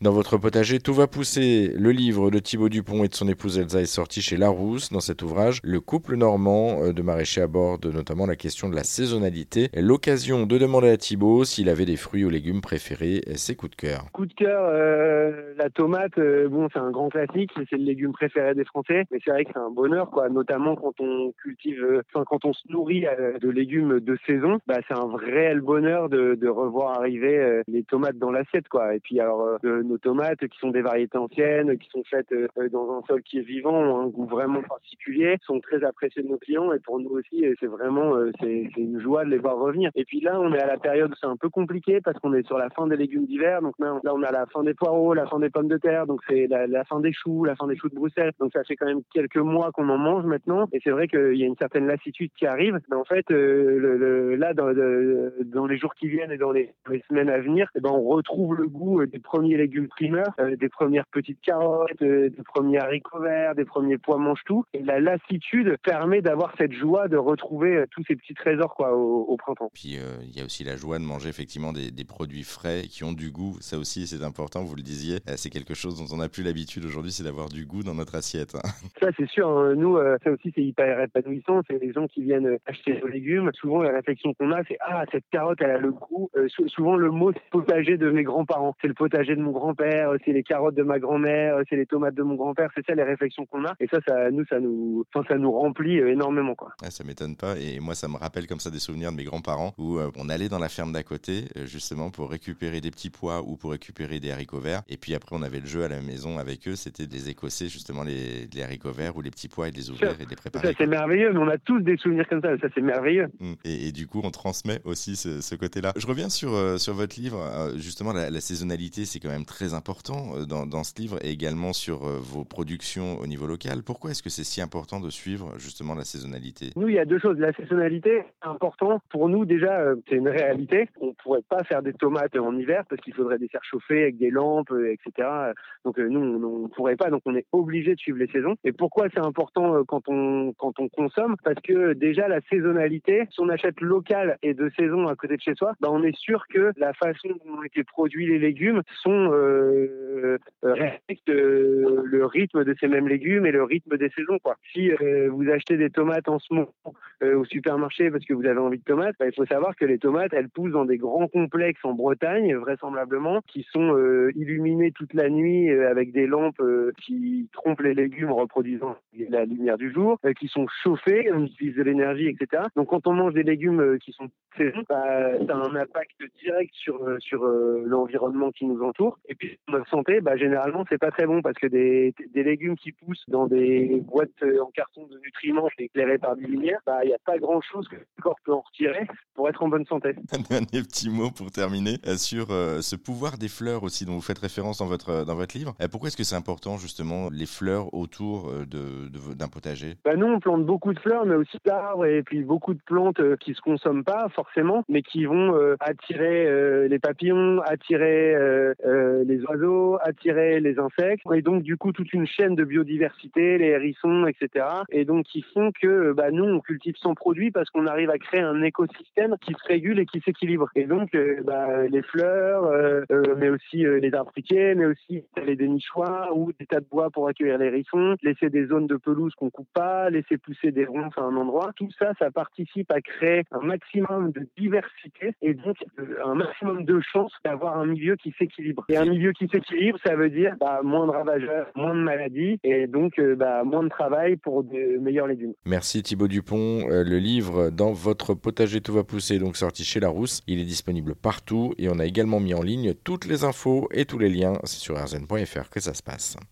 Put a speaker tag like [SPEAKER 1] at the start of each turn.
[SPEAKER 1] Dans votre potager, tout va pousser. Le livre de Thibaut Dupont et de son épouse Elsa est sorti chez Larousse. Dans cet ouvrage, le couple normand euh, de maraîchers aborde notamment la question de la saisonnalité. L'occasion de demander à Thibaut s'il avait des fruits ou légumes préférés et ses coups de cœur.
[SPEAKER 2] Coup de cœur, euh, la tomate, euh, bon, c'est un grand classique, c'est le légume préféré des Français, mais c'est vrai que c'est un bonheur, quoi, notamment quand on cultive, enfin, quand on se nourrit de légumes de saison, bah, c'est un réel bonheur de, de revoir arriver les tomates dans l'assiette, quoi. Et puis, alors, nos tomates, qui sont des variétés anciennes, qui sont faites euh, dans un sol qui est vivant, ont un goût vraiment particulier, sont très appréciées de nos clients et pour nous aussi, c'est vraiment euh, c'est une joie de les voir revenir. Et puis là, on est à la période où c'est un peu compliqué parce qu'on est sur la fin des légumes d'hiver. Donc là, on a la fin des poireaux, la fin des pommes de terre, donc c'est la, fin des choux, la fin des choux de Bruxelles. Donc ça fait quand même quelques mois qu'on en mange maintenant. Et c'est vrai qu'il y a une certaine lassitude qui arrive. Mais en fait, euh, le, là, dans, dans, les jours qui viennent et dans les, semaines à venir, eh ben, on retrouve le goût des premiers légumes primeurs, euh, des premières petites carottes, euh, des premiers haricots verts, des premiers pois mange-tout. Et la lassitude permet d'avoir cette joie de retrouver euh, tous ces petits trésors quoi au, printemps.
[SPEAKER 1] Puis il y a aussi la joie de manger effectivement des, produits frais qui ont du goût. Ça aussi c'est important, vous le disiez. c'est quelque chose dont on n'a plus l'habitude aujourd'hui, c'est d'avoir du goût dans notre assiette. Hein.
[SPEAKER 2] Ça c'est sûr. Hein. Nous, ça aussi c'est hyper épanouissant. C'est les gens qui viennent acheter nos légumes. Souvent la réflexion qu'on a, c'est ah cette carotte elle a le goût. souvent le mot c'est potager de mes grands-parents. C'est le potager de mon grand père c'est les carottes de ma grand-mère, c'est les tomates de mon grand-père. C'est ça les réflexions qu'on a. Et ça, ça nous, ça nous, enfin, ça nous remplit euh, énormément, quoi.
[SPEAKER 1] Ah, ça m'étonne pas. Et moi, ça me rappelle comme ça des souvenirs de mes grands-parents où euh, on allait dans la ferme d'à côté, euh, justement pour récupérer des petits pois ou pour récupérer des haricots verts. Et puis après, on avait le jeu à la maison avec eux. C'était des écosser justement les, haricots verts ou les petits pois et de les ouvrir et de les préparer.
[SPEAKER 2] Ça, c'est merveilleux. Mais on a tous des souvenirs comme ça. Ça, c'est merveilleux.
[SPEAKER 1] Mmh. Et, du coup, on transmet aussi ce, côté-là. Je reviens sur, sur votre livre. Justement, la, la saisonnalité, c'est quand même très important dans, dans, ce livre et également sur euh, vos productions au niveau local. Pourquoi est-ce que c'est si important de suivre justement la saisonnalité?
[SPEAKER 2] Nous, il y a deux choses. La saisonnalité, c'est important. Pour nous, déjà, euh, c'est une réalité. On ne pourrait pas faire des tomates en hiver parce qu'il faudrait des serres chauffées avec des lampes, euh, etc. Donc nous, on ne pourrait pas. Donc on est obligé de suivre les saisons. Et pourquoi c'est important quand on, quand on consomme? Parce que déjà, la saisonnalité, si on achète local et de saison à côté de chez soi, bah, on est sûr que la façon dont ont été produits les légumes sont euh, respecte euh, le rythme de ces mêmes légumes et le rythme des saisons. Si euh, vous achetez des tomates en ce moment au supermarché parce que vous avez envie de tomates, bah, il faut savoir que les tomates, elles poussent dans des grands complexes en Bretagne, vraisemblablement, qui sont illuminés toute la nuit avec des lampes qui trompent les légumes en reproduisant la lumière du jour, qui sont chauffés, on utilise de l'énergie, etc. Donc quand on mange des légumes qui sont bah, ça a un impact direct sur, sur l'environnement qui nous entoure. Puis notre santé, bah, généralement, c'est pas très bon parce que des, des, légumes qui poussent dans des boîtes euh, en carton de nutriments éclairées par des lumières, bah, il n'y a pas grand chose que le corps peut en retirer pour être en bonne santé.
[SPEAKER 1] Un dernier petit mot pour terminer euh, sur euh, ce pouvoir des fleurs aussi dont vous faites référence dans votre, dans votre livre. pourquoi est-ce que c'est important justement les fleurs autour de, d'un potager?
[SPEAKER 2] Bah, Nous, on plante beaucoup de fleurs, mais aussi d'arbres et puis beaucoup de plantes qui se consomment pas forcément, mais qui vont attirer les papillons, attirer oiseaux, attirer les insectes et donc du coup toute une chaîne de biodiversité, les hérissons, etc. Et donc qui font que bah, nous on cultive sans produit parce qu'on arrive à créer un écosystème qui se régule et qui s'équilibre. Et donc euh, bah, les fleurs, euh, euh, mais aussi les arbres mais aussi les dénichoirs ou des tas de bois pour accueillir les hérissons, laisser des zones de pelouse qu'on coupe pas, laisser pousser des ronces à un endroit. Tout ça, ça participe à créer un maximum de diversité et donc un maximum de chances d'avoir un milieu qui s'équilibre. Et un milieu qui s'équilibre, ça veut dire bah, moins de ravageurs, moins de maladies et donc euh, bah, moins de travail pour de meilleurs légumes.
[SPEAKER 1] Merci Thibaut Dupont. Euh, le livre Dans votre potager tout va pousser, donc sorti chez Larousse. Il est disponible partout et on a également mis en ligne toutes les infos et tous les liens. C'est sur rzn.fr que ça se passe.